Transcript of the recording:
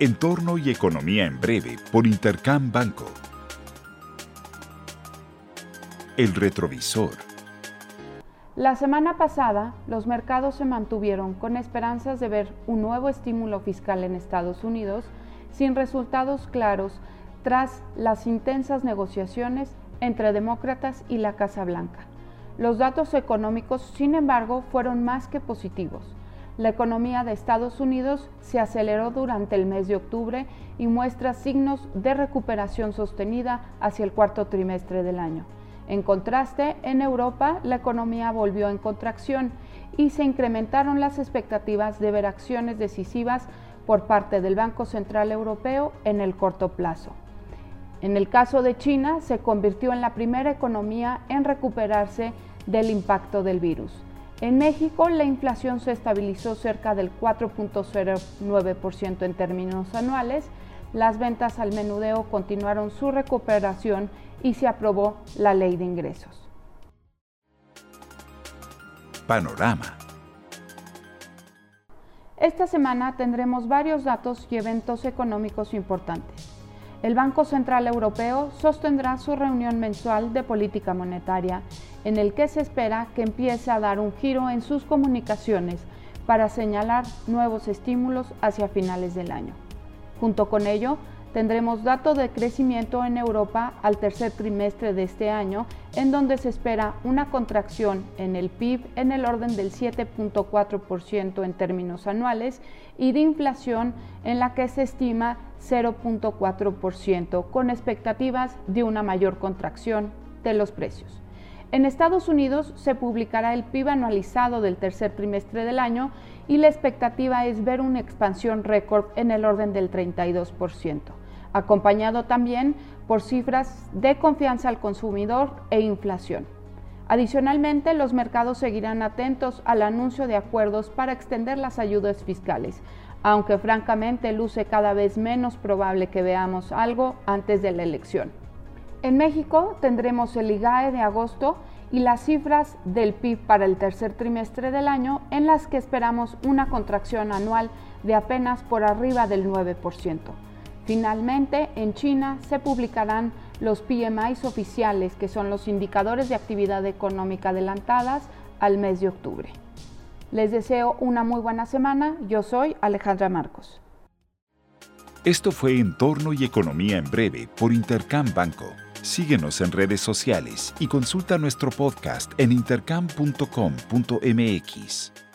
Entorno y Economía en Breve por Intercam Banco. El retrovisor. La semana pasada, los mercados se mantuvieron con esperanzas de ver un nuevo estímulo fiscal en Estados Unidos sin resultados claros tras las intensas negociaciones entre demócratas y la Casa Blanca. Los datos económicos, sin embargo, fueron más que positivos la economía de Estados Unidos se aceleró durante el mes de octubre y muestra signos de recuperación sostenida hacia el cuarto trimestre del año. En contraste, en Europa la economía volvió en contracción y se incrementaron las expectativas de ver acciones decisivas por parte del Banco Central Europeo en el corto plazo. En el caso de China, se convirtió en la primera economía en recuperarse del impacto del virus. En México, la inflación se estabilizó cerca del 4.09% en términos anuales, las ventas al menudeo continuaron su recuperación y se aprobó la ley de ingresos. Panorama. Esta semana tendremos varios datos y eventos económicos importantes. El Banco Central Europeo sostendrá su reunión mensual de política monetaria, en el que se espera que empiece a dar un giro en sus comunicaciones para señalar nuevos estímulos hacia finales del año. Junto con ello, tendremos datos de crecimiento en Europa al tercer trimestre de este año, en donde se espera una contracción en el PIB en el orden del 7.4% en términos anuales y de inflación en la que se estima 0.4%, con expectativas de una mayor contracción de los precios. En Estados Unidos se publicará el PIB anualizado del tercer trimestre del año y la expectativa es ver una expansión récord en el orden del 32%, acompañado también por cifras de confianza al consumidor e inflación. Adicionalmente, los mercados seguirán atentos al anuncio de acuerdos para extender las ayudas fiscales, aunque francamente luce cada vez menos probable que veamos algo antes de la elección. En México tendremos el IGAE de agosto y las cifras del PIB para el tercer trimestre del año en las que esperamos una contracción anual de apenas por arriba del 9%. Finalmente, en China se publicarán los PMIs oficiales, que son los indicadores de actividad económica adelantadas al mes de octubre. Les deseo una muy buena semana. Yo soy Alejandra Marcos. Esto fue Entorno y Economía en Breve por Intercam Banco. Síguenos en redes sociales y consulta nuestro podcast en intercam.com.mx.